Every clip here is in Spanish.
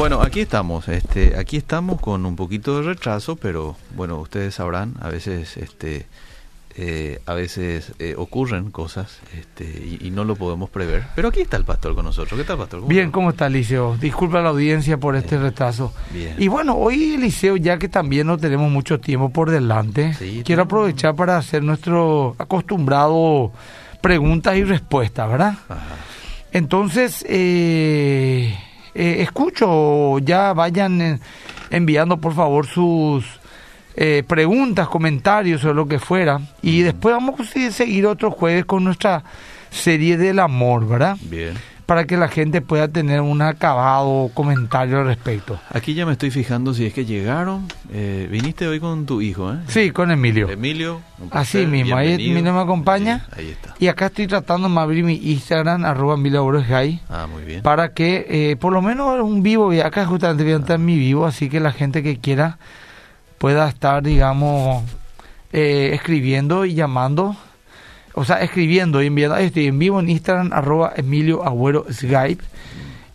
Bueno, aquí estamos, este, aquí estamos con un poquito de retraso, pero bueno, ustedes sabrán, a veces, este, eh, a veces eh, ocurren cosas, este, y, y no lo podemos prever. Pero aquí está el pastor con nosotros. ¿Qué tal, pastor? Bien, está? ¿cómo está Liceo? Disculpa a la audiencia por este Bien. retraso. Bien. Y bueno, hoy Liceo, ya que también no tenemos mucho tiempo por delante, Sí, quiero aprovechar para hacer nuestro acostumbrado preguntas y respuestas, ¿verdad? Ajá. Entonces, eh, eh, escucho, ya vayan eh, enviando por favor sus eh, preguntas, comentarios o lo que fuera. Y después vamos a seguir otro jueves con nuestra serie del amor, ¿verdad? Bien. Para que la gente pueda tener un acabado comentario al respecto. Aquí ya me estoy fijando si es que llegaron. Eh, viniste hoy con tu hijo, ¿eh? Sí, con Emilio. Emilio. Así mismo, ahí. Emilio me acompaña. Sí, ahí está. Y acá estoy tratando de abrir mi Instagram, arroba Borges Ah, muy bien. para que eh, por lo menos un vivo, y acá justamente voy a entrar en mi vivo, así que la gente que quiera pueda estar, digamos, eh, escribiendo y llamando, o sea, escribiendo y enviando, estoy en vivo en Instagram, arroba Emilio Agüero Skype,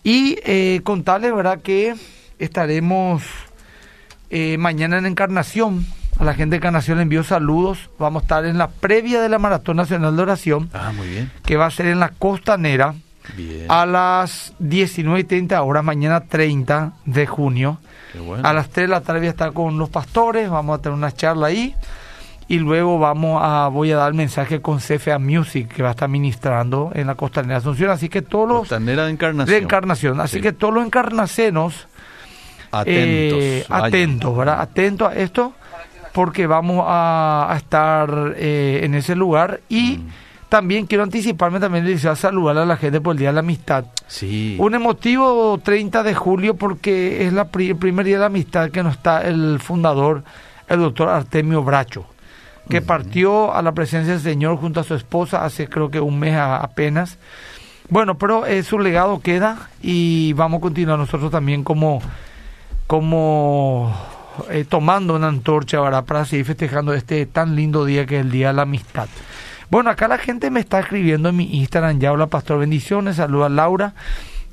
y eh, contarles, ¿verdad?, que estaremos eh, mañana en Encarnación, a la gente de Encarnación le envío saludos, vamos a estar en la previa de la Maratón Nacional de Oración, Ah, muy bien. que va a ser en la Costanera, Bien. a las 19 y 30 horas, mañana 30 de junio. Qué bueno. A las 3 de la tarde voy a estar con los pastores, vamos a tener una charla ahí. Y luego vamos a, voy a dar mensaje con CFA Music, que va a estar ministrando en la Costanera de Asunción. Así que todos los... Costanera de Encarnación. De encarnación. Así Sí. que todos los encarnacenos, Atentos. eh, atentos, ¿verdad? Atentos a esto, porque vamos a, a estar eh, en ese lugar. Y Mm. también quiero anticiparme, también les deseo saludar a la gente por el Día de la Amistad. Sí. Un emotivo 30 de julio porque es la pri- el primer día de la amistad que nos está el fundador, el doctor Artemio Bracho, que partió a la presencia del Señor junto a su esposa hace creo que un mes a- apenas. Bueno, pero eh, su legado queda y vamos a continuar nosotros también como, como eh, tomando una antorcha ¿verdad? para seguir festejando este tan lindo día que es el Día de la Amistad. Bueno, acá la gente me está escribiendo en mi Instagram, ya hola Pastor, bendiciones, saluda a Laura.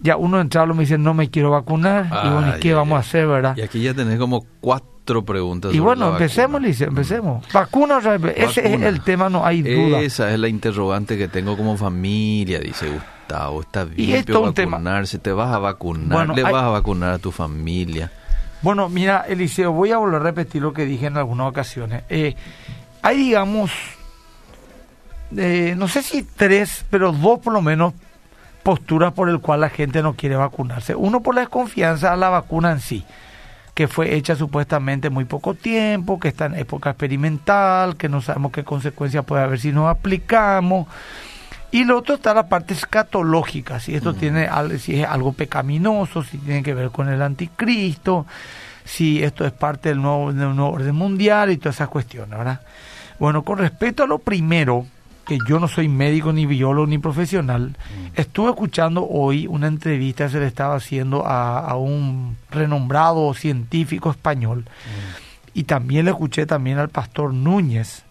Ya uno entrado me dice, no me quiero vacunar. y bueno, ¿y qué vamos a hacer, verdad? Y aquí ya tenés como cuatro preguntas. Y bueno, empecemos, vacuna. Lice, empecemos. Vacuna otra vez. Ese es Vacuna. el tema, no hay duda. Esa es la interrogante que tengo como familia, dice Gustavo. Está bien esto tema- vacunarse, te vas a vacunar, Bueno, le hay- vas a vacunar a tu familia. Bueno, mira, Eliseo, voy a volver a repetir lo que dije en algunas ocasiones. Eh, hay, digamos, eh, no sé si tres, pero dos por lo menos posturas por el cual la gente no quiere vacunarse. Uno por la desconfianza a la vacuna en sí, que fue hecha supuestamente muy poco tiempo, que está en época experimental, que no sabemos qué consecuencias puede haber si nos aplicamos. Y lo otro está la parte escatológica, si esto tiene al- si es algo pecaminoso, si tiene que ver con el anticristo, si esto es parte del nuevo, del nuevo orden mundial y todas esas cuestiones, ¿verdad? Bueno, con respecto a lo primero, que yo no soy médico, ni biólogo, ni profesional, estuve escuchando hoy una entrevista que se le estaba haciendo a, a un renombrado científico español. Y también le escuché también al pastor Núñez,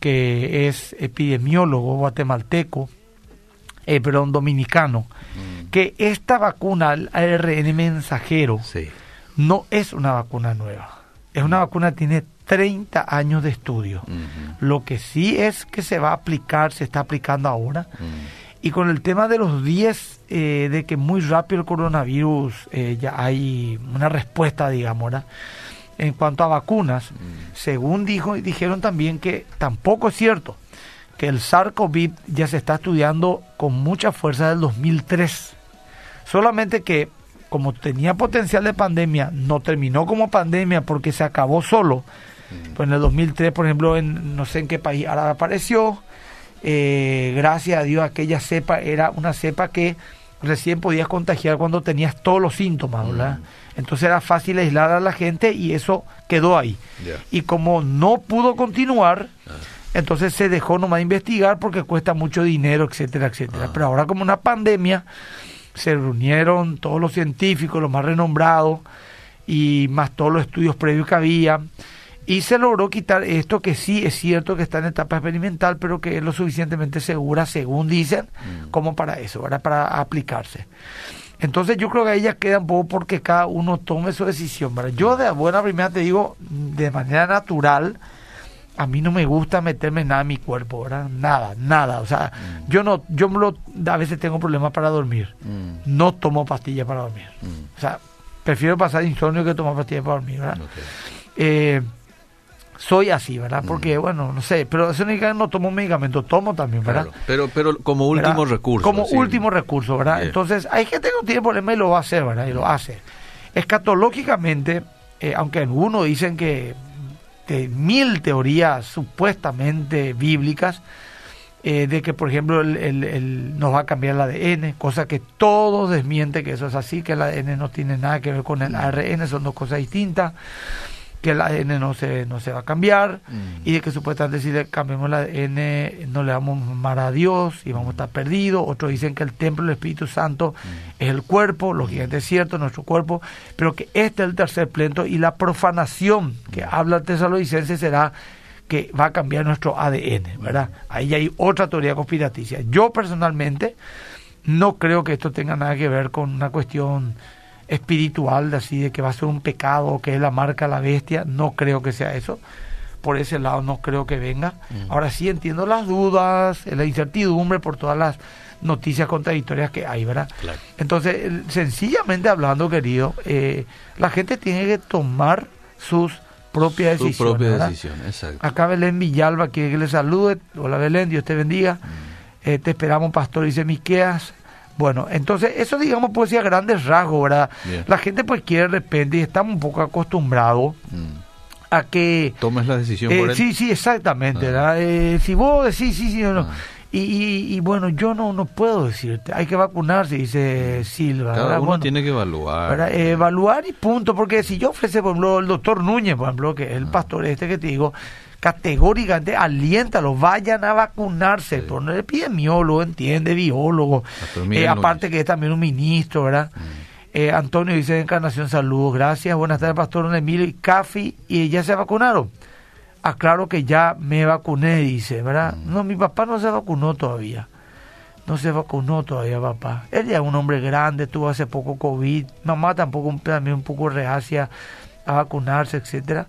que es epidemiólogo guatemalteco, eh, perdón, dominicano, que esta vacuna, el ARN mensajero, Sí. no es una vacuna nueva. Es una vacuna que tiene 30 años de estudio. Lo que sí es que se va a aplicar, se está aplicando ahora. ujú. Y con el tema de los 10, eh, de que muy rápido el coronavirus, eh, ya hay una respuesta, digamos, ¿verdad? En cuanto a vacunas, según dijo, dijeron también que tampoco es cierto, que el SARS-CoV ya se está estudiando con mucha fuerza del 2003. Solamente que como tenía potencial de pandemia, no terminó como pandemia porque se acabó solo. Pues en el 2003, por ejemplo, en no sé en qué país ahora apareció. eh, gracias a Dios, aquella cepa era una cepa que recién podías contagiar cuando tenías todos los síntomas, ¿verdad? Entonces era fácil aislar a la gente y eso quedó ahí. Y como no pudo continuar, entonces se dejó nomás investigar porque cuesta mucho dinero, etcétera, etcétera. Pero ahora como una pandemia, se reunieron todos los científicos, los más renombrados, y más todos los estudios previos que había, y se logró quitar esto que sí es cierto que está en etapa experimental, pero que es lo suficientemente segura, según dicen, como para eso, ¿verdad? para aplicarse. Entonces yo creo que ahí ya queda un poco porque cada uno tome su decisión. ¿verdad? Yo de buena primera te digo, de manera natural, a mí no me gusta meterme nada en mi cuerpo, ¿verdad? Nada, nada. O sea, mm. yo no, yo a veces tengo problemas para dormir. Mm. No tomo pastillas para dormir. Mm. O sea, prefiero pasar insomnio que tomar pastillas para dormir, ¿verdad? Eh, soy así, ¿verdad? Porque, bueno, no sé, pero eso no tomo medicamento, tomo también, ¿verdad? pero, pero como último recurso. Como último recurso, ¿verdad? Entonces, hay gente que no tiene problema y lo va a hacer, ¿verdad? Y lo hace. Escatológicamente, eh, aunque algunos dicen que de mil teorías supuestamente bíblicas, eh, de que, por ejemplo, el, nos va a cambiar el ADN, cosa que todos desmienten que eso es así, que el ADN no tiene nada que ver con el ARN, son dos cosas distintas que el ADN no se, no se va a cambiar mm. y de que supuestamente si le cambiamos el ADN no le vamos a amar a Dios y vamos a estar perdidos. Otros dicen que el templo del Espíritu Santo mm. es el cuerpo, lógicamente es cierto, nuestro cuerpo, pero que este es el tercer pleno y la profanación que mm. habla el tesalonicense será que va a cambiar nuestro ADN, ¿verdad? Ahí hay otra teoría conspiraticia. Yo personalmente no creo que esto tenga nada que ver con una cuestión espiritual, de así de que va a ser un pecado, que es la marca la bestia, no creo que sea eso. Por ese lado no creo que venga. Mm. Ahora sí entiendo las dudas, la incertidumbre por todas las noticias contradictorias que hay, ¿verdad? Entonces, sencillamente hablando, querido, eh, la gente tiene que tomar sus propias decisiones. Su propia decisión, exacto. Acá Belén Villalba quiere que le salude. Hola Belén, Dios te bendiga. Mm. Eh, te esperamos, pastor, dice Miqueas. Bueno, entonces eso digamos puede ser a grandes rasgos, ¿verdad? La gente pues quiere de repente y estamos un poco acostumbrados mm. a que... Tomes la decisión por eh, él. Sí, sí, exactamente, ah. Eh, si vos decís sí, sí no. Ah. Y, y, bueno, yo no no puedo decirte, hay que vacunarse, dice Silva. Cada uno tiene que evaluar. evaluar y punto, porque si yo ofrece, por ejemplo, el doctor Núñez, por ejemplo, que es el ah. pastor este que te digo, categóricamente aliéntalo, vayan a vacunarse, sí. no epidemiólogo, entiende, biólogo, eh, aparte que es también un ministro, ¿verdad? Mm. Eh, Antonio dice de Encarnación, saludos, gracias, buenas tardes, Pastor Emilio y Cafi, y ya se vacunaron. Aclaro que ya me vacuné, dice, ¿verdad? Mm. No, mi papá no se vacunó todavía. No se vacunó todavía, papá. Él ya es un hombre grande, tuvo hace poco COVID. Mamá tampoco, también un poco reacia a vacunarse, etcétera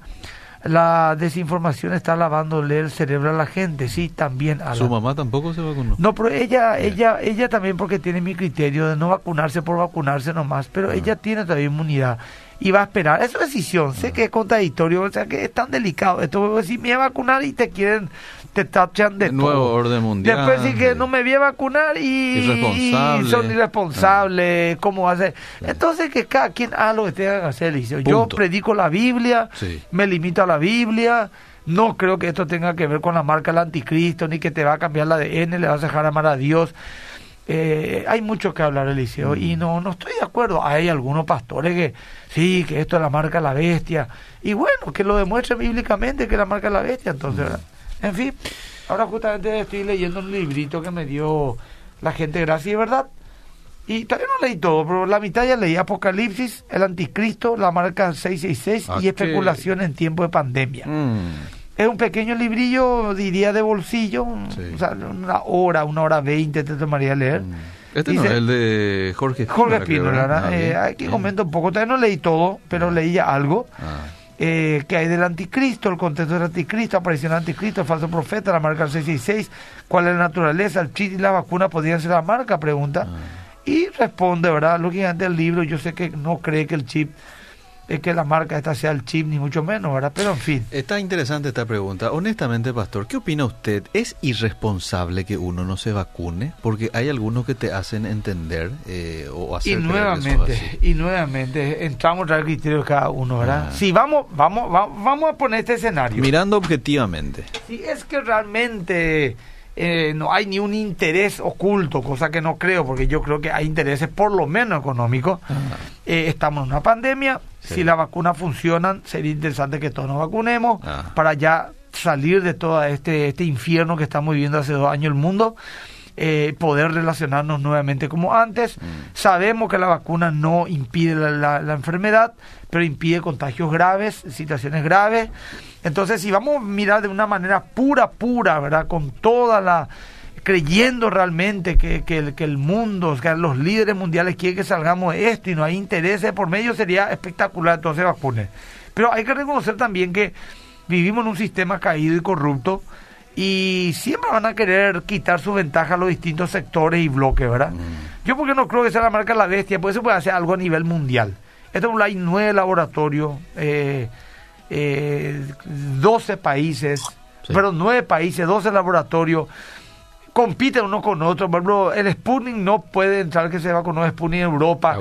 la desinformación está lavándole el cerebro a la gente, sí, también a ¿Su mamá tampoco se vacunó? No, pero ella, ella, ella también porque tiene mi criterio de no vacunarse por vacunarse nomás, pero ah. ella tiene todavía inmunidad y va a esperar. Es su decisión, sé que es contradictorio, o sea que es tan delicado. Esto, si me voy a vacunar y te quieren te tachan de Nuevo orden mundial. Después sí que no me voy a vacunar y, son irresponsables, ¿cómo va a ser? Entonces que cada quien haga lo que tenga que hacer. Yo predico la Biblia, me limito a la Biblia, no creo que esto tenga que ver con la marca del anticristo, ni que te va a cambiar la ADN, le vas a dejar amar a Dios. Eh, hay mucho que hablar, Eliseo, y mm. no, no estoy de acuerdo. Hay algunos pastores que sí, que esto es la marca de la bestia, y bueno, que lo demuestren bíblicamente que es la marca de la bestia, entonces, mm. En fin, ahora justamente estoy leyendo un librito que me dio la gente Gracia y Verdad. Y todavía no leí todo, pero la mitad ya leí Apocalipsis, el Anticristo, la marca 666 y especulación en tiempo de pandemia. Mm. Es un pequeño librillo, diría, de bolsillo, o sea, una hora, una hora veinte te tomaría leer. Mm. Este no es el de Jorge Jorge Espínola, eh, aquí comento un poco, todavía no leí todo, pero leí ya algo. Ah eh, que hay del anticristo, el contexto del anticristo, aparición del anticristo, el falso profeta, la marca 666, cuál es la naturaleza, el chip y la vacuna podrían ser la marca, pregunta. Ah. Y responde, ¿verdad? Lógicamente el libro, yo sé que no cree que el chip es que la marca esta sea el chip, ni mucho menos, ¿verdad? Pero en fin. Está interesante esta pregunta. Honestamente, Pastor, ¿qué opina usted? ¿Es irresponsable que uno no se vacune? Porque hay algunos que te hacen entender eh, o hacer Y nuevamente, y nuevamente, entramos al criterio de cada uno, ¿verdad? Ah. Si vamos, vamos, vamos, a poner este escenario. Mirando objetivamente. Si es que realmente... Eh, no hay ni un interés oculto, cosa que no creo, porque yo creo que hay intereses por lo menos económicos. Ah. Eh, estamos en una pandemia, si las vacunas funcionan, sería interesante que todos nos vacunemos ah. para ya salir de todo este, este infierno que estamos viviendo hace dos años el mundo. Eh, poder relacionarnos nuevamente como antes. Mm. Sabemos que la vacuna no impide la, enfermedad, pero impide contagios graves, situaciones graves. Entonces, si vamos a mirar de una manera pura, pura, ¿verdad? Con toda la creyendo realmente que, que, el, que el mundo, que los líderes mundiales quieren que salgamos de esto y no hay intereses por medio, sería espectacular, entonces vacunen. Pero hay que reconocer también que vivimos en un sistema caído y corrupto y siempre van a querer quitar su ventaja a los distintos sectores y bloques, ¿verdad? Mm. Yo porque no creo que sea la marca la bestia, pues se puede hacer algo a nivel mundial. Esto hay nueve laboratorios, eh, eh, 12 países, pero nueve países, 12 laboratorios compiten uno con otro. Por ejemplo, el Sputnik no puede entrar que se va con un Sputnik en Europa.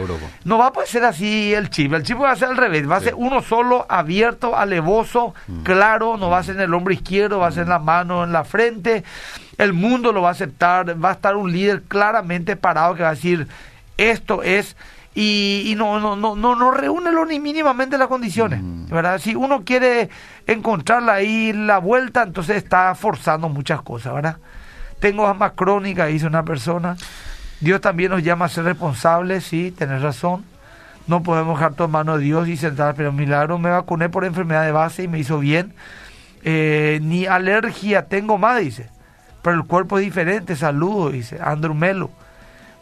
No va a poder ser así el chip. El chip va a ser al revés. Va a ser uno solo, abierto, alevoso, mm. claro. No va a ser en el hombro izquierdo, va a ser en la mano, en la frente. El mundo lo va a aceptar. Va a estar un líder claramente parado que va a decir, esto es... Y, no, no, no, no, no reúne ni mínimamente las condiciones. Mm. ¿verdad? Si uno quiere encontrarla ahí la vuelta, entonces está forzando muchas cosas, ¿verdad? Tengo asma crónica, dice una persona. Dios también nos llama a ser responsables, sí, tenés razón. No podemos dejar todo en manos de Dios y sentar, pero milagro me vacuné por enfermedad de base y me hizo bien. Eh, ni alergia tengo más, dice. Pero el cuerpo es diferente, saludo, dice Andrew Melo.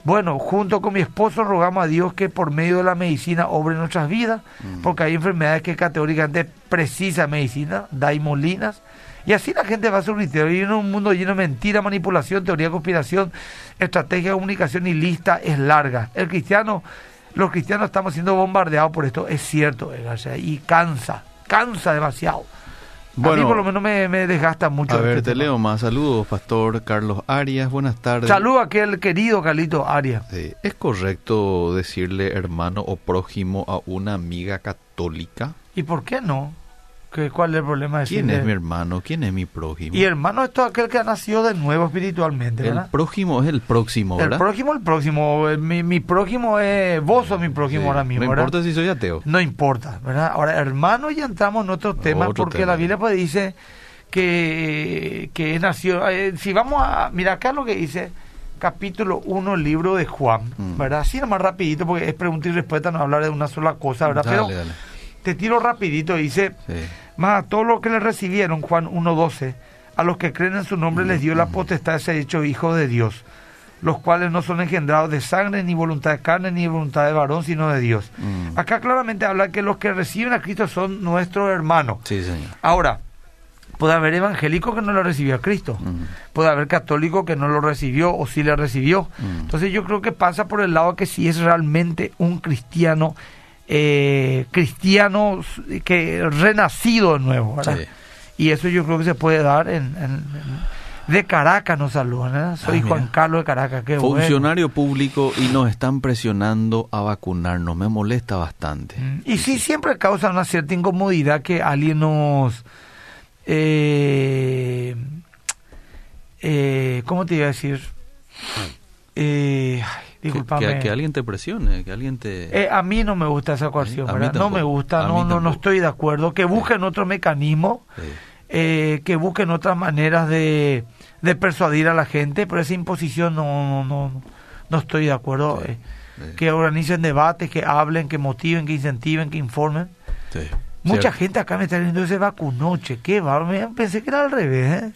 Bueno, junto con mi esposo rogamos a Dios que por medio de la medicina obre nuestras vidas, mm. porque hay enfermedades que categóricamente precisa medicina, daimolinas, y así la gente va a. Y en un mundo lleno de mentira, manipulación, teoría de conspiración, estrategia de comunicación y lista es larga. El cristiano, los cristianos estamos siendo bombardeados por esto, es cierto, y cansa, cansa demasiado. Bueno, a mí por lo menos me, desgasta mucho. A ver, este te leo más. Saludos, Pastor Carlos Arias. Buenas tardes. Saludos a aquel querido Carlito Arias. ¿Es correcto decirle hermano o prójimo a una amiga católica? ¿Y por qué no? ¿Cuál es el problema de ¿Quién es mi hermano? ¿Quién es mi prójimo? Y hermano es todo aquel que ha nacido de nuevo espiritualmente, ¿verdad? El prójimo es el próximo, ¿verdad? El prójimo el próximo. Eh, mi, mi prójimo es... Vos sos mi prójimo ahora mismo, No importa si soy ateo. No importa, ¿verdad? Ahora, hermano, ya entramos en otro tema porque la Biblia pues dice que, que nació... Eh, si vamos a... Mira acá lo que dice capítulo 1, libro de Juan, mm. ¿verdad? Así nomás rapidito porque es pregunta y respuesta, no hablar de una sola cosa, ¿verdad? Pero te tiro rapidito, dice... Sí más a todos los que le recibieron, Juan 1.12, a los que creen en su nombre les dio la potestad de ser hecho hijo de Dios, los cuales no son engendrados de sangre, ni voluntad de carne, ni voluntad de varón, sino de Dios. Mm. Acá claramente habla que los que reciben a Cristo son nuestros hermanos. Sí, señor. Ahora, puede haber evangélico que no lo recibió a Cristo, mm. puede haber católico que no lo recibió o sí le recibió. Mm. Entonces yo creo que pasa por el lado que si es realmente un cristiano eh, cristiano que renacido de nuevo, Y eso yo creo que se puede dar en, de Caracas nos saludan, soy ah, Juan Carlos de Caracas, qué Funcionario público y nos están presionando a vacunarnos, me molesta bastante. Mm, y sí, siempre causa una cierta incomodidad que alguien nos... Eh, eh, ¿Cómo te iba a decir? Eh, que, alguien te presione, que alguien te... Eh, a mí no me gusta esa coerción, No me gusta, no, no, no estoy de acuerdo. Que busquen otro mecanismo, eh, que busquen otras maneras de, de, persuadir a la gente, pero esa imposición no, no, no, estoy de acuerdo. Eh, que organicen debates, que hablen, que motiven, que incentiven, que informen. Mucha gente acá me está diciendo ese vacunoche, ¿qué va? Pensé que era al revés, ¿eh?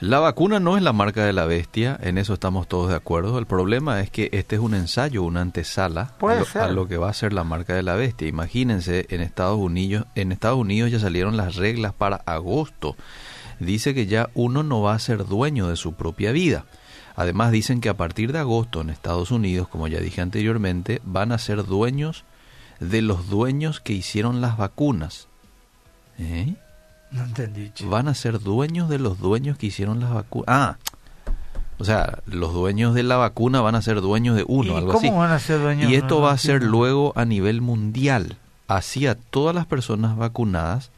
La vacuna no es la marca de la bestia, en eso estamos todos de acuerdo. El problema es que este es un ensayo, una antesala a lo, que va a ser la marca de la bestia. Imagínense, en Estados Unidos, en Estados Unidos ya salieron las reglas para agosto. Dice que ya uno no va a ser dueño de su propia vida. Además dicen que a partir de agosto en Estados Unidos, como ya dije anteriormente, van a ser dueños de los dueños que hicieron las vacunas. ¿Eh? No entendí. Van a ser dueños de los dueños que hicieron las vacunas. Ah, o sea, los dueños de la vacuna van a ser dueños de uno, algo cómo van a ser dueños? Y esto va a ser luego a nivel mundial. Así a todas las personas vacunadas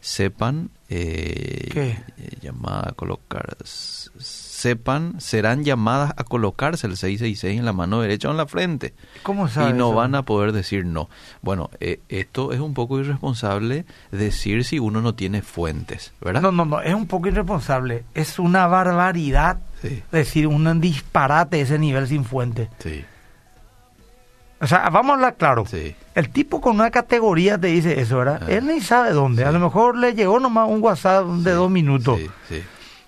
sepan eh, ¿Qué? Eh, llamada a colocar sepan, serán llamadas a colocarse el 666 en la mano derecha o en la frente. ¿Cómo Y no van a poder decir no. Bueno, eh, esto es un poco irresponsable decir si uno no tiene fuentes, ¿verdad? No, no, no, es un poco irresponsable. Es una barbaridad decir un disparate ese nivel sin fuente. Sí. O sea, vamos a hablar claro. Sí. El tipo con una categoría te dice eso, ¿verdad? Ah. Él ni sabe dónde. A lo mejor le llegó nomás un WhatsApp de dos minutos. Sí, sí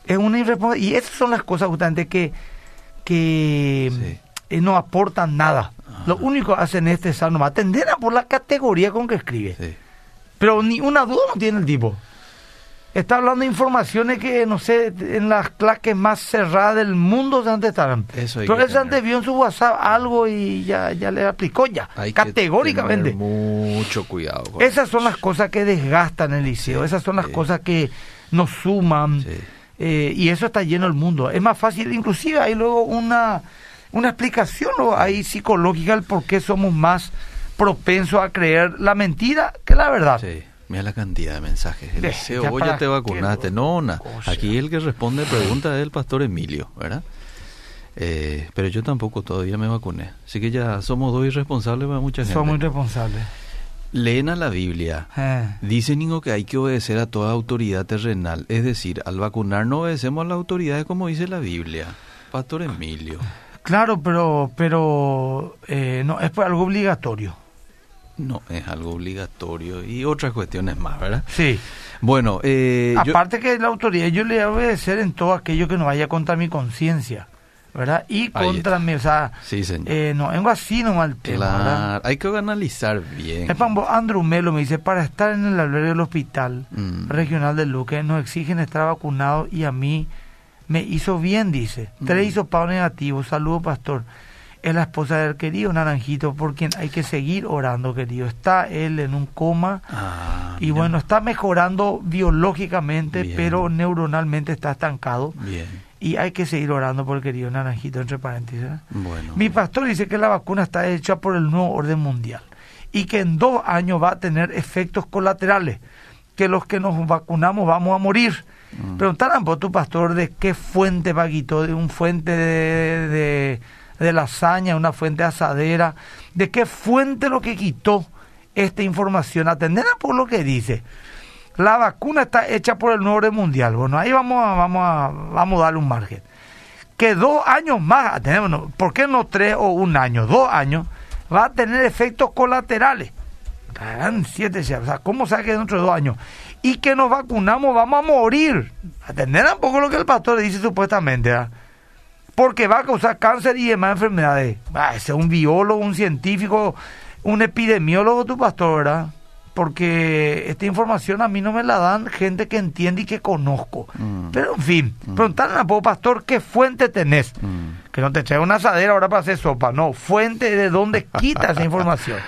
Es una irresponsabilidad. Y esas son las cosas justamente que, que eh, no aportan nada. Lo único que hacen este es nomás atender a por la categoría con que escribe. Pero ni una duda no tiene el tipo. Está hablando de informaciones que, no sé, en las claques más cerradas del mundo se antes estaban. Eso Pero él antes vio en su WhatsApp algo y ya, ya le aplicó ya, categóricamente. mucho cuidado. Esas son las cosas que desgastan el liceo, esas son las cosas que nos suman. Eh, y eso está lleno el mundo. Es más fácil, inclusive hay luego una, una explicación ahí psicológica del por qué somos más propensos a creer la mentira que la verdad. Sí. Mira la cantidad de mensajes. El deseo, vos ya te vacunaste. No, na. aquí el que responde pregunta es el pastor Emilio, ¿verdad? Eh, pero yo tampoco todavía me vacuné. Así que ya somos dos irresponsables para mucha gente. Somos irresponsables. Leen a la Biblia. Eh. Dice Nico que hay que obedecer a toda autoridad terrenal. Es decir, al vacunar no obedecemos a las autoridades como dice la Biblia. Pastor Emilio. Claro, pero, pero eh, no es algo obligatorio. No, es algo obligatorio y otras cuestiones más, ¿verdad? Sí. Bueno, eh, aparte que la autoridad yo le voy a obedecer en todo aquello que no vaya contra mi conciencia. ¿verdad? Y contra mi, o sea, sí, señor. Eh, no, vengo así nomás el tema, Hay que analizar bien. Andrew Melo me dice, para estar en el albergue del hospital mm. regional de Luque nos exigen estar vacunados y a mí me hizo bien, dice. Tres hizo mm. hisopados negativos, saludo pastor es la esposa del querido Naranjito, por quien hay que seguir orando, querido. Está él en un coma ah, y bueno, está mejorando biológicamente, pero neuronalmente está estancado. Bien. Y hay que seguir orando por el querido Naranjito, entre paréntesis. ¿eh? Bueno, Mi pastor dice que la vacuna está hecha por el nuevo orden mundial y que en dos años va a tener efectos colaterales, que los que nos vacunamos vamos a morir. Mm. Preguntaran por tu pastor de qué fuente va de un fuente de de lasaña, una fuente asadera, de qué fuente lo que quitó esta información. Atender por lo que dice. La vacuna está hecha por el nuevo orden mundial. Bueno, ahí vamos a, vamos vamos a darle un margen. Que dos años más, tenemos, ¿por qué no tres o un año? Dos años, va a tener efectos colaterales. siete, o sea, ¿cómo sabe que dentro de dos años? Y que nos vacunamos, vamos a morir. Atender un poco lo que el pastor dice supuestamente. Porque va a causar cáncer y demás enfermedades. Va a ser un biólogo, un científico, un epidemiólogo tu pastor, ¿verdad? Porque esta información a mí no me la dan gente que entiende y que conozco. Mm. Pero en fin, mm. preguntarle a poco pastor qué fuente tenés. Mm. Que no te eche una asadera ahora para hacer sopa. No, fuente de dónde quita esa información.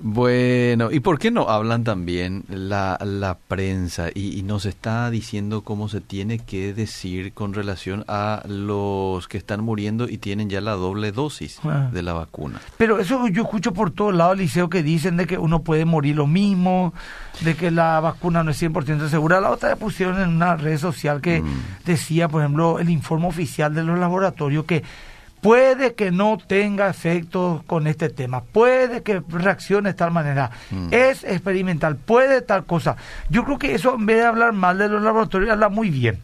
Bueno, ¿y por qué no hablan también la, la prensa y, nos está diciendo cómo se tiene que decir con relación a los que están muriendo y tienen ya la doble dosis ah. de la vacuna? Pero eso yo escucho por todos lados, Liceo, que dicen de que uno puede morir lo mismo, de que la vacuna no es 100% segura. La otra pusieron en una red social que mm. decía, por ejemplo, el informe oficial de los laboratorios que Puede que no tenga efectos con este tema, puede que reaccione de tal manera, mm. es experimental, puede tal cosa. Yo creo que eso en vez de hablar mal de los laboratorios, habla muy bien,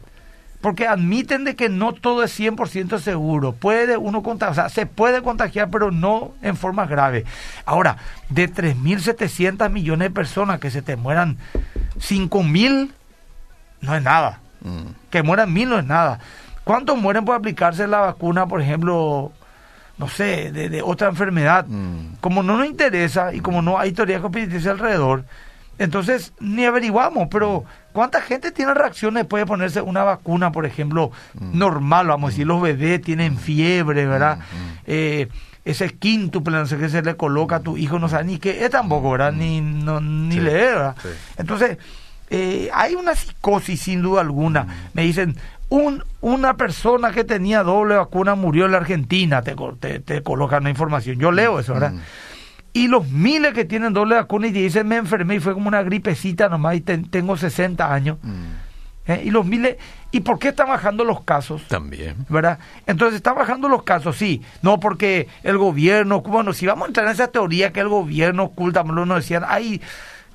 porque admiten de que no todo es 100% seguro, puede uno contagiar, o sea, se puede contagiar, pero no en forma grave. Ahora, de 3.700 millones de personas que se te mueran 5.000, no es nada. Mm. Que mueran mil no es nada. ¿Cuántos mueren por aplicarse la vacuna, por ejemplo, no sé, de, otra enfermedad? Mm. Como no nos interesa y como no hay teoría competitiva alrededor, entonces ni averiguamos, pero ¿cuánta gente tiene reacciones después de ponerse una vacuna, por ejemplo, mm. normal? Vamos a decir, mm. los bebés tienen fiebre, ¿verdad? Eh, ese quíntuple, no sé qué se le coloca a tu hijo, no sabe ni qué es tampoco, ¿verdad? Ni, no, ni leer, ¿verdad? Entonces, eh, hay una psicosis sin duda alguna. Me dicen, un, una persona que tenía doble vacuna murió en la Argentina, te, te, colocan la información. Yo leo eso, ¿verdad? Mm. Y los miles que tienen doble vacuna y dicen, me enfermé y fue como una gripecita nomás y tengo 60 años. Mm. ¿Eh? Y los miles, ¿y por qué están bajando los casos? También. ¿Verdad? Entonces están bajando los casos, sí. No porque el gobierno, bueno, si vamos a entrar en esa teoría que el gobierno oculta, nos decían, hay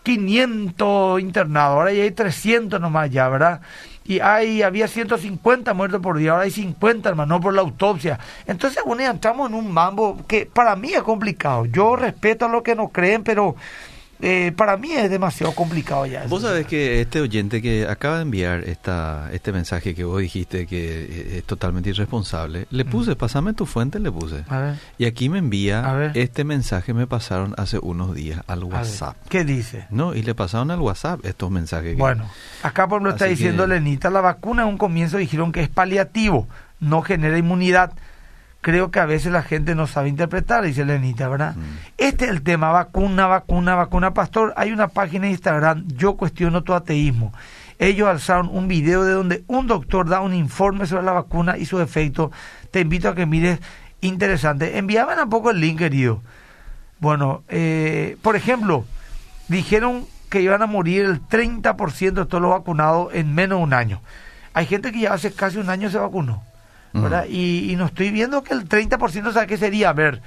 500 internados, ahora ya hay 300 nomás ya, ¿verdad? Y hay, había 150 muertos por día, ahora hay 50, hermano, no por la autopsia. Entonces, bueno, entramos en un mambo que para mí es complicado. Yo respeto a los que no creen, pero eh, para mí es demasiado complicado ya. Vos sabés que este oyente que acaba de enviar esta, este mensaje que vos dijiste que eh, es totalmente irresponsable, le puse, pasame tu fuente, le puse. A ver. Y aquí me A envía, ver. este mensaje me pasaron hace unos días al A WhatsApp. ¿Qué dice? No, y le pasaron al WhatsApp estos mensajes. que- Bueno, acá por ejemplo está Así diciendo que- Lenita, la vacuna en un comienzo dijeron que es paliativo, no genera inmunidad. Creo que a veces la gente no sabe interpretar, dice Lenita, ¿verdad? Mm. Este es el tema, vacuna, vacuna, vacuna. Pastor, hay una página de Instagram, yo cuestiono tu ateísmo. Ellos alzaron un video de donde un doctor da un informe sobre la vacuna y sus efectos. Te invito a que mires, interesante. Envíame un poco el link, querido. Bueno, eh, por ejemplo, dijeron que iban a morir el 30% de todos los vacunados en menos de un año. Hay gente que ya hace casi un año se vacunó, ¿verdad? Y, y no estoy viendo que el 30%, ¿sabe qué sería? A ver,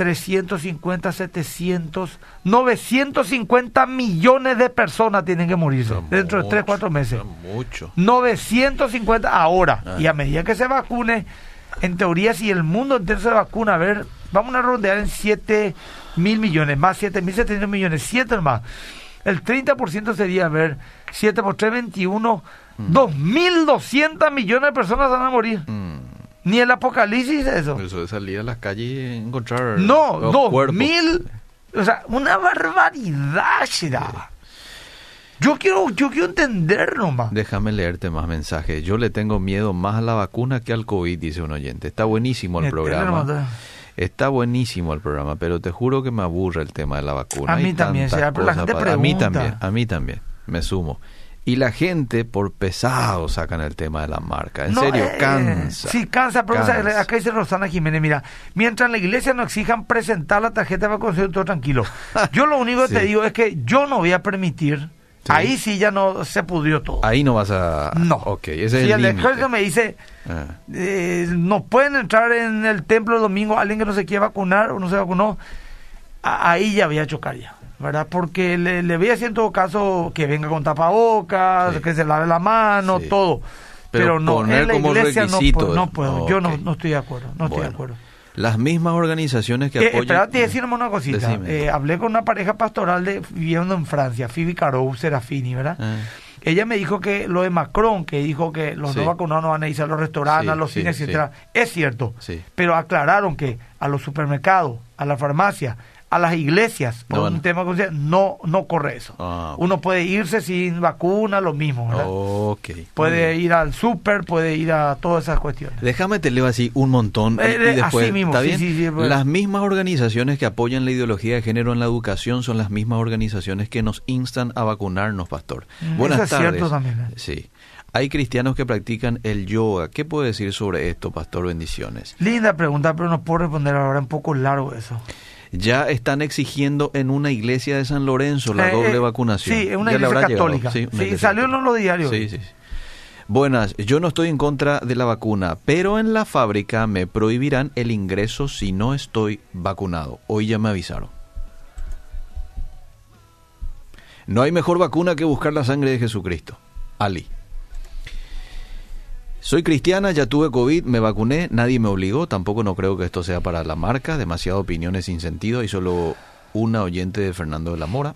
350, 700, 950 millones de personas tienen que morirse Son dentro de 3, mucho, 4 meses. Mucho. 950 ahora. Ah. Y a medida que se vacune, en teoría, si el mundo entero se vacuna, a ver, vamos a redondear en 7 mil millones, más 7 mil 700 millones, 7 más. El 30% sería, a ver, 7 por 3, 21, 2.200 millones de personas van a morir. Mm. Ni el apocalipsis eso. Eso de salir a las calles y encontrar. No, los dos cuerpos. mil. O sea, una barbaridad, será. Yo quiero, yo quiero entender nomás. Déjame leerte más mensajes. Yo le tengo miedo más a la vacuna que al COVID, dice un oyente. Está buenísimo el Metele programa. Está buenísimo el programa, pero te juro que me aburre el tema de la vacuna. A mí Hay también, pero la gente para- A mí también, a mí también. Me sumo. Y la gente por pesado sacan el tema de la marca. En No, serio, eh, cansa. Sí, cansa, pero o sea, Cansa. acá dice Rosana Jiménez, mira, mientras en la iglesia no exijan presentar la tarjeta de vacunación, todo tranquilo. Yo lo único que te digo es que yo no voy a permitir, Sí. ahí sí ya no se pudrió todo. Ahí no vas a... no. Ok, ese es si el el límite. ejército me dice, Ah. eh, no pueden entrar en el templo el domingo alguien que no se quiere vacunar o no se vacunó, ahí ya voy a chocar ya, ¿verdad? Porque le, le voy a decir en todo caso que venga con tapabocas, Sí. que se lave la mano, Sí. todo. Pero Pero, no, en la iglesia no puedo, no puedo. Yo no, no estoy de acuerdo, no estoy de acuerdo. Las mismas organizaciones que Eh, apoyan... espérate, decirme una cosita. Eh, hablé con una pareja pastoral de viviendo en Francia, Phoebe Carou Serafini, ¿verdad? Ah. Ella me dijo que lo de Macron, que dijo que los Sí. no vacunados no van a irse a los restaurantes, Sí, a los cines, sí. etcétera. Es cierto. Pero aclararon que a los supermercados, a la farmacia, a las iglesias, por No un tema no, no corre eso. Ah. Uno puede irse sin vacuna, lo mismo, puede ir al súper, puede ir a todas esas cuestiones. Déjame te leo así un montón y- Eh, y eh, después, así mismo, ¿está sí, bien? sí, sí, pues. Las mismas organizaciones que apoyan la ideología de género en la educación son las mismas organizaciones que nos instan a vacunarnos, pastor. Mm, Buenas eso es tardes. cierto también, ¿eh? Sí. Hay cristianos que practican el yoga. ¿Qué puede decir sobre esto, pastor? Bendiciones. Linda pregunta, pero no puedo responder ahora, un poco largo eso. Ya están exigiendo en una iglesia de San Lorenzo la Eh, doble eh, vacunación. Sí, es una Ya iglesia católica. Sí, una Sí, iglesia salió en los diarios. Sí, sí. Buenas, yo no estoy en contra de la vacuna, pero en la fábrica me prohibirán el ingreso si no estoy vacunado. Hoy ya me avisaron. No hay mejor vacuna que buscar la sangre de Jesucristo. Ali. Soy cristiana, ya tuve COVID, me vacuné, nadie me obligó, tampoco no creo que esto sea para la marca, demasiadas opiniones sin sentido, hay solo una oyente de Fernando de la Mora.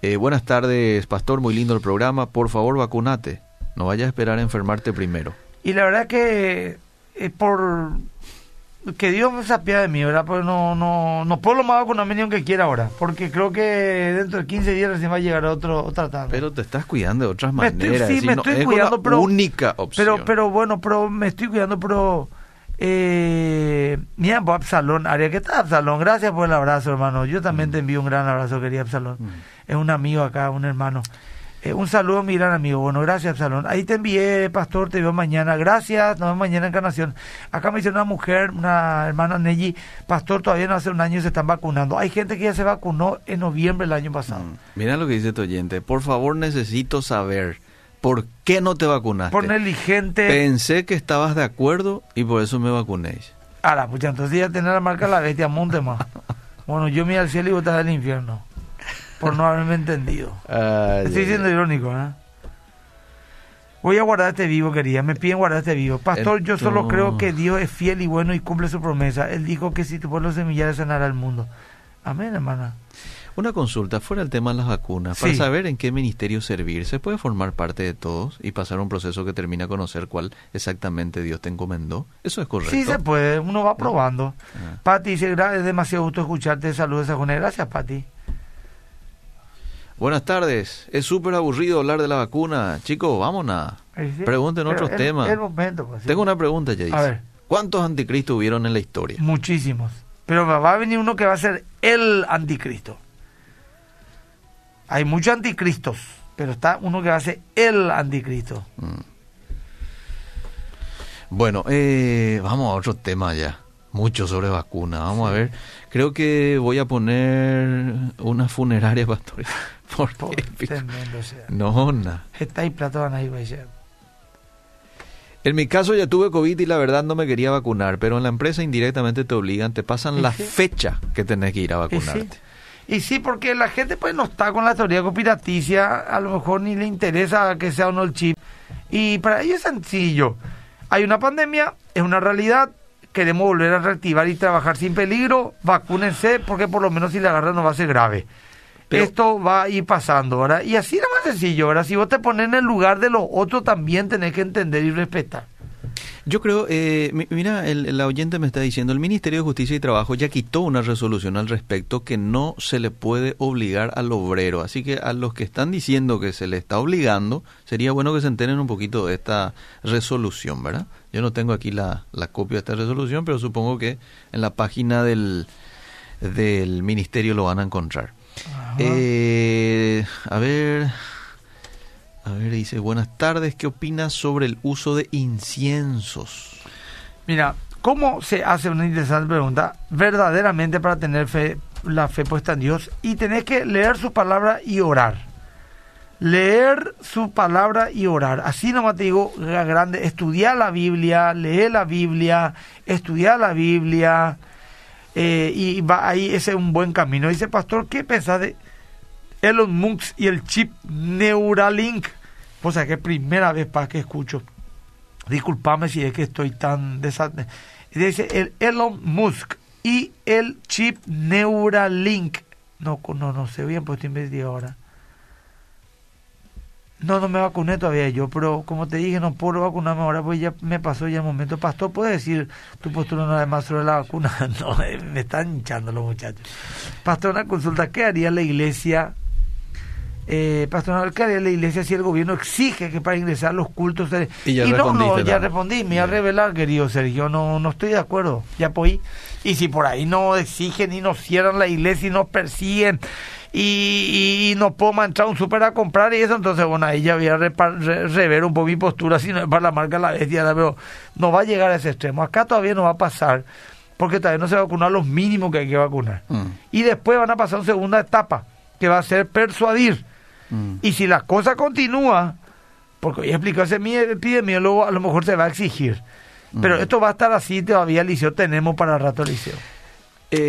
Eh, buenas tardes, pastor, muy lindo el programa, por favor vacunate, no vayas a esperar a enfermarte primero. Y la verdad que por que Dios me sapía de mí, ¿verdad? Pues no, no, no puedo lo más vacunarme ni aunque quiera ahora, porque creo que dentro de 15 días recién va a llegar otro, otra tarde. Pero te estás cuidando de otras Me estoy- maneras. sí, me no- estoy es cuidando, la pero- única opción. Pero, pero bueno, pero me estoy cuidando, pero... Eh, mira, pues, Absalón, Aria, ¿qué tal, Absalón? Gracias por el abrazo, hermano. Yo también te envío un gran abrazo, querido Absalón. Mm. Es un amigo acá, un hermano. Eh, un saludo, mi gran amigo. Bueno, gracias, Absalón. Ahí te envié, pastor, te veo mañana. Gracias, nos vemos mañana en Encarnación. Acá me dice una mujer, una hermana Nelly, pastor, todavía no hace un año se están vacunando. Hay gente que ya se vacunó en noviembre del año pasado. Mm. Mira lo que dice tu oyente. Por favor, necesito saber por qué no te vacunaste. Por negligente. Pensé que estabas de acuerdo y por eso me vacunéis. A la pucha, entonces ya tener la marca la bestia, monte más. Bueno, yo me al cielo y vos estás del infierno. Por no haberme entendido. Estoy siendo irónico, ¿eh? Voy a guardar este vivo, querida. Me piden guardar este vivo. Pastor, yo solo creo que Dios es fiel y bueno y cumple su promesa. Él dijo que si tu pueblo se humillara sanará el mundo. Amén, hermana. Una consulta, fuera el tema de las vacunas, para saber en qué ministerio servir, ¿se puede formar parte de todos y pasar un proceso que termina a conocer cuál exactamente Dios te encomendó? ¿Eso es correcto? Sí se puede, uno va probando. Ah. Pati dice, "Gra- es demasiado gusto escucharte, saludos a. Gracias, Pati. Buenas tardes, es súper aburrido hablar de la vacuna. Chicos, vámonos. Sí. Pregunten otros el- temas. el momento, pues, sí. Tengo una pregunta, ya A ver. ¿Cuántos anticristos hubieron en la historia? Muchísimos. Pero va a venir uno que va a ser el anticristo. Hay muchos anticristos, pero está uno que va a ser el anticristo. Mm. Bueno, eh, vamos a otro tema ya. Mucho sobre vacuna. Vamos a ver. Creo que voy a poner una funeraria pastor. Por Porque tremendo sea. no, na. Está vaya. En mi caso ya tuve COVID y la verdad no me quería vacunar, pero en la empresa indirectamente te obligan, te pasan ¿Y la sí? fecha que tenés que ir a Y sí. vacunarte. Y sí, porque la gente pues no está con la teoría conspiraticia, a lo mejor ni le interesa que sea o no el chip. Y para ellos es sencillo. Hay una pandemia, es una realidad, queremos volver a reactivar y trabajar sin peligro, vacúnense porque por lo menos si la agarran no va a ser grave. Pero- Esto va a ir pasando, ¿verdad? Y así es más sencillo, ¿verdad? Si vos te pones en el lugar de los otros, también tenés que entender y respetar. Yo creo, eh, mi- mira, el, el oyente me está diciendo, el Ministerio de Justicia y Trabajo ya quitó una resolución al respecto que no se le puede obligar al obrero. Así que a los que están diciendo que se le está obligando, sería bueno que se enteren un poquito de esta resolución, ¿verdad? Yo no tengo aquí la, la copia de esta resolución, pero supongo que en la página del, del Ministerio lo van a encontrar. Eh, a ver, a ver, dice, buenas tardes, ¿qué opinas sobre el uso de inciensos? Mira, ¿cómo se hace una interesante pregunta? Verdaderamente para tener fe, la fe puesta en Dios y tenés que leer su palabra y orar. Leer su palabra y orar. Así nomás te digo, grande, estudiar la Biblia, leer la Biblia, estudiar la Biblia, eh, y va ahí, ese es un buen camino. Dice, pastor, ¿qué pensás de Elon Musk y el chip Neuralink? Pues es que primera vez para que escucho. Disculpame si es que estoy tan desat... Dice el Elon Musk y el chip Neuralink. No, no, no sé bien, pues estoy investigando ahora. No, no me vacuné todavía yo, pero como te dije, no puedo vacunarme ahora, pues ya me pasó ya el momento. Pastor, ¿puedes decir tu postura vez más sobre la vacuna? No, me están hinchando los muchachos. Pastor, una consulta, ¿qué haría la iglesia? Eh, pastor, ¿qué haría la iglesia si el gobierno exige que para ingresar los cultos... se- Y ya no, no, respondiste, ya ¿no? respondí, me voy a revelar, querido Sergio, no, no estoy de acuerdo, ya pues. Y si por ahí no exigen y nos cierran la iglesia y nos persiguen y, y no puedo entrar a un súper a comprar y eso, entonces bueno, ahí ya voy a re- rever un poco mi postura, si no es para la marca la bestia, pero no va a llegar a ese extremo. Acá todavía no va a pasar, porque todavía no se va a vacunar los mínimos que hay que vacunar. Mm, Y después van a pasar una segunda etapa, que va a ser persuadir. mm. Y si la cosa continúa, porque hoy explicó ese mi- epidemiólogo, a lo mejor se va a exigir. Pero Mm. esto va a estar así todavía, Liceo, tenemos para rato Liceo.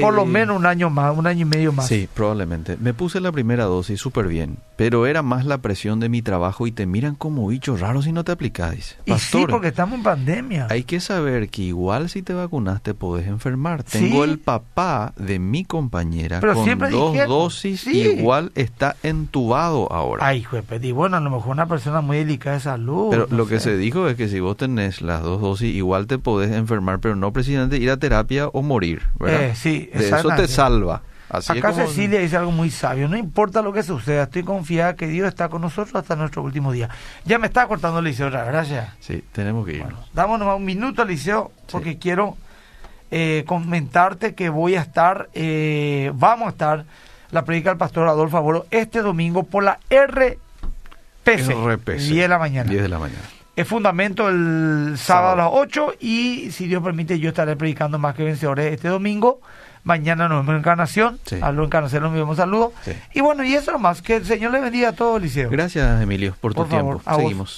Por lo menos un año más, un año y medio más. Sí, probablemente. Me puse la primera dosis súper bien, pero era más la presión de mi trabajo y te miran como bicho raro si no te aplicáis. y sí, porque estamos en pandemia. hay que saber que igual si te vacunaste podés enfermar. Tengo el papá de mi compañera Pero con dos dijeron, dosis, sí. igual está entubado ahora. Ay, pet- y bueno, a lo mejor una persona muy delicada de salud. Pero no lo que se dijo es que si vos tenés las dos dosis, igual te podés enfermar, pero no precisamente ir a terapia o morir, ¿verdad? Eh, sí, de eso te salva. Así Acá como- Cecilia dice algo muy sabio. No importa lo que suceda, estoy confiada que Dios está con nosotros hasta nuestro último día. Ya me está cortando Liceo otra vez, gracias. Sí, tenemos que irnos. Bueno, damos nomás un minuto, Liceo, porque quiero eh, comentarte que voy a estar, eh, vamos a estar, la predica del pastor Adolfo Aboro, este domingo por la RPC, RPC. 10 de la mañana. 10 de la mañana. Es fundamento el sábado a las Sábado. 8 y si Dios permite yo estaré predicando más que vencedores este domingo. Mañana nos vemos en Encarnación. Sí. A los encarnación saludos. Sí. Y bueno, y eso nomás. Que el Señor le bendiga a todos, Liceo. Gracias, Emilio, por tu Por favor, tiempo. Seguimos.